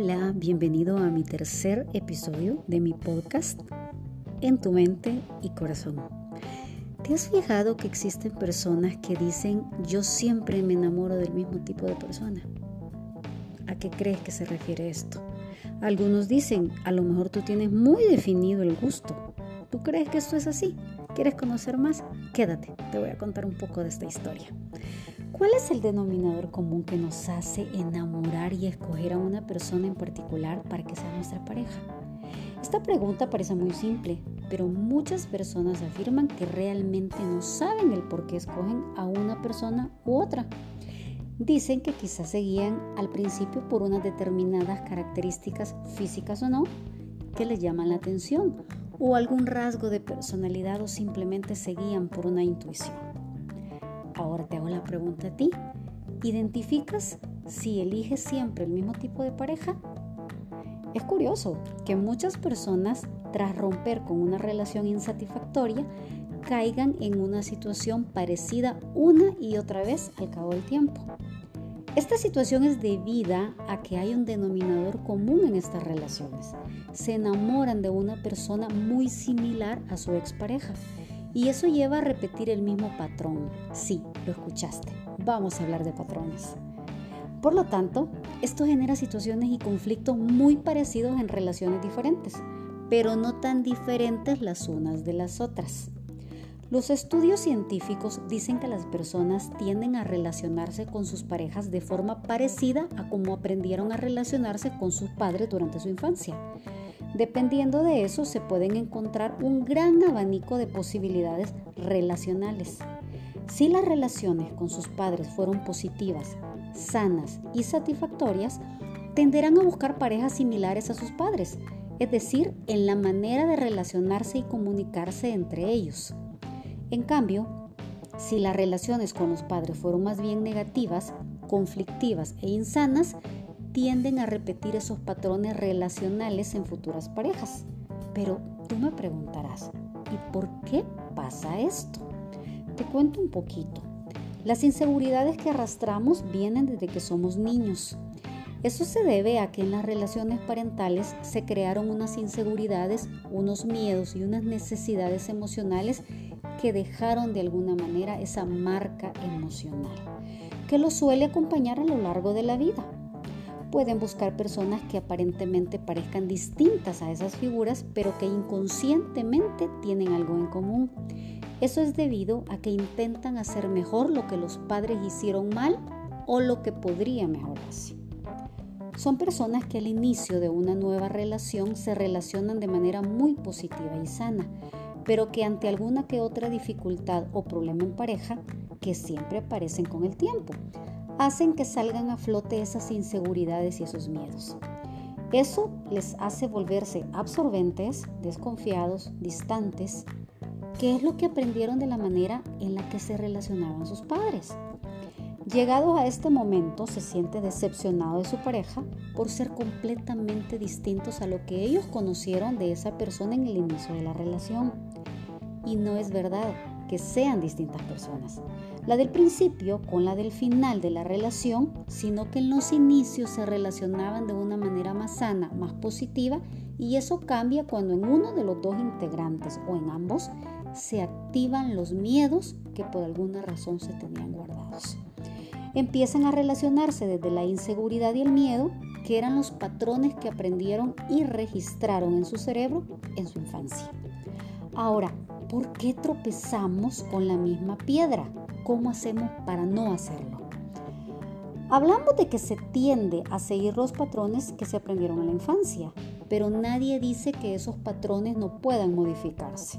Hola, bienvenido a mi tercer episodio de mi podcast En tu mente y corazón. ¿Te has fijado que existen personas que dicen yo siempre me enamoro del mismo tipo de persona? ¿A qué crees que se refiere esto? Algunos dicen, a lo mejor tú tienes muy definido el gusto. ¿Tú crees que esto es así? ¿Quieres conocer más? Quédate, te voy a contar un poco de esta historia. ¿Cuál es el denominador común que nos hace enamorar y escoger a una persona en particular para que sea nuestra pareja? Esta pregunta parece muy simple, pero muchas personas afirman que realmente no saben el por qué escogen a una persona u otra. Dicen que quizás se guían al principio por unas determinadas características físicas o no que les llaman la atención o algún rasgo de personalidad o simplemente se guían por una intuición. Ahora te hago la pregunta a ti. ¿Identificas si eliges siempre el mismo tipo de pareja? Es curioso que muchas personas, tras romper con una relación insatisfactoria, caigan en una situación parecida una y otra vez al cabo del tiempo. Esta situación es debida a que hay un denominador común en estas relaciones. Se enamoran de una persona muy similar a su expareja y eso lleva a repetir el mismo patrón. Sí, lo escuchaste. Vamos a hablar de patrones. Por lo tanto, esto genera situaciones y conflictos muy parecidos en relaciones diferentes, pero no tan diferentes las unas de las otras. Los estudios científicos dicen que las personas tienden a relacionarse con sus parejas de forma parecida a como aprendieron a relacionarse con sus padres durante su infancia. Dependiendo de eso, se pueden encontrar un gran abanico de posibilidades relacionales. Si las relaciones con sus padres fueron positivas, sanas y satisfactorias, tenderán a buscar parejas similares a sus padres, es decir, en la manera de relacionarse y comunicarse entre ellos. En cambio, si las relaciones con los padres fueron más bien negativas, conflictivas e insanas, tienden a repetir esos patrones relacionales en futuras parejas. Pero tú me preguntarás, ¿y por qué pasa esto? Te cuento un poquito. Las inseguridades que arrastramos vienen desde que somos niños. Eso se debe a que en las relaciones parentales se crearon unas inseguridades, unos miedos y unas necesidades emocionales que dejaron de alguna manera esa marca emocional, que los suele acompañar a lo largo de la vida. Pueden buscar personas que aparentemente parezcan distintas a esas figuras, pero que inconscientemente tienen algo en común. Eso es debido a que intentan hacer mejor lo que los padres hicieron mal o lo que podría mejorarse. Son personas que al inicio de una nueva relación se relacionan de manera muy positiva y sana, pero que ante alguna que otra dificultad o problema en pareja, que siempre aparecen con el tiempo, hacen que salgan a flote esas inseguridades y esos miedos. Eso les hace volverse absorbentes, desconfiados, distantes, que es lo que aprendieron de la manera en la que se relacionaban sus padres. Llegados a este momento, se siente decepcionado de su pareja por ser completamente distintos a lo que ellos conocieron de esa persona en el inicio de la relación. Y no es verdad que sean distintas personas. La del principio con la del final de la relación, sino que en los inicios se relacionaban de una manera más sana, más positiva, y eso cambia cuando en uno de los dos integrantes o en ambos se activan los miedos que por alguna razón se tenían guardados empiezan a relacionarse desde la inseguridad y el miedo, que eran los patrones que aprendieron y registraron en su cerebro en su infancia. Ahora, ¿por qué tropezamos con la misma piedra? ¿Cómo hacemos para no hacerlo? Hablamos de que se tiende a seguir los patrones que se aprendieron en la infancia, pero nadie dice que esos patrones no puedan modificarse.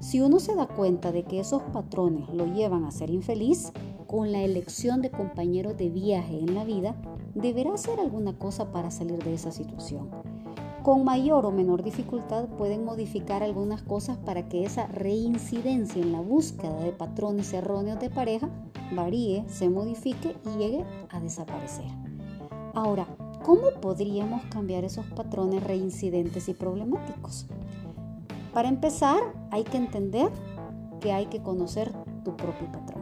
Si uno se da cuenta de que esos patrones lo llevan a ser infeliz, con la elección de compañeros de viaje en la vida, deberá hacer alguna cosa para salir de esa situación. Con mayor o menor dificultad pueden modificar algunas cosas para que esa reincidencia en la búsqueda de patrones erróneos de pareja varíe, se modifique y llegue a desaparecer. Ahora, ¿cómo podríamos cambiar esos patrones reincidentes y problemáticos? Para empezar, hay que entender que hay que conocer tu propio patrón.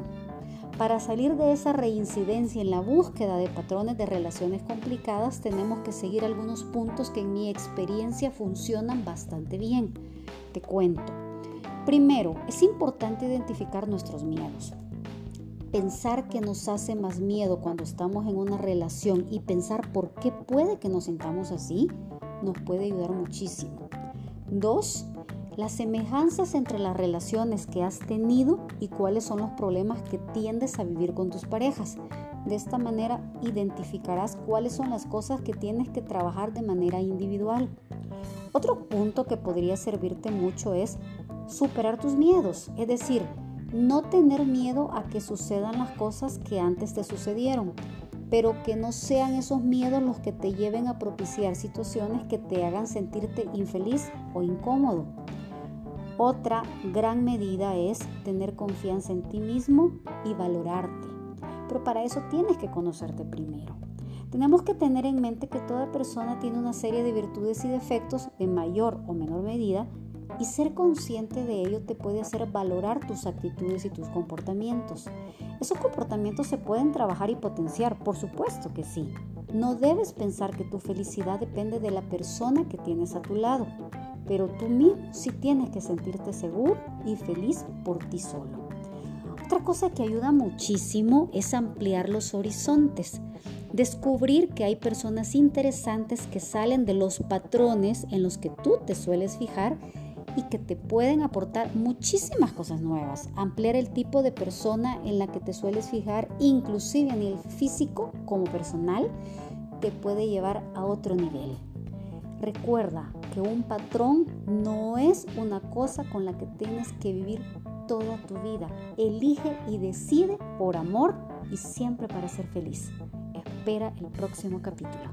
Para salir de esa reincidencia en la búsqueda de patrones de relaciones complicadas, tenemos que seguir algunos puntos que en mi experiencia funcionan bastante bien. Te cuento. Primero, es importante identificar nuestros miedos. Pensar que nos hace más miedo cuando estamos en una relación y pensar por qué puede que nos sintamos así nos puede ayudar muchísimo. Dos, las semejanzas entre las relaciones que has tenido y cuáles son los problemas que tiendes a vivir con tus parejas. De esta manera identificarás cuáles son las cosas que tienes que trabajar de manera individual. Otro punto que podría servirte mucho es superar tus miedos, es decir, no tener miedo a que sucedan las cosas que antes te sucedieron, pero que no sean esos miedos los que te lleven a propiciar situaciones que te hagan sentirte infeliz o incómodo. Otra gran medida es tener confianza en ti mismo y valorarte. Pero para eso tienes que conocerte primero. Tenemos que tener en mente que toda persona tiene una serie de virtudes y defectos en mayor o menor medida y ser consciente de ello te puede hacer valorar tus actitudes y tus comportamientos. Esos comportamientos se pueden trabajar y potenciar, por supuesto que sí. No debes pensar que tu felicidad depende de la persona que tienes a tu lado pero tú mismo sí tienes que sentirte seguro y feliz por ti solo. Otra cosa que ayuda muchísimo es ampliar los horizontes, descubrir que hay personas interesantes que salen de los patrones en los que tú te sueles fijar y que te pueden aportar muchísimas cosas nuevas. Ampliar el tipo de persona en la que te sueles fijar, inclusive a nivel físico como personal, te puede llevar a otro nivel. Recuerda que un patrón no es una cosa con la que tienes que vivir toda tu vida. Elige y decide por amor y siempre para ser feliz. Espera el próximo capítulo.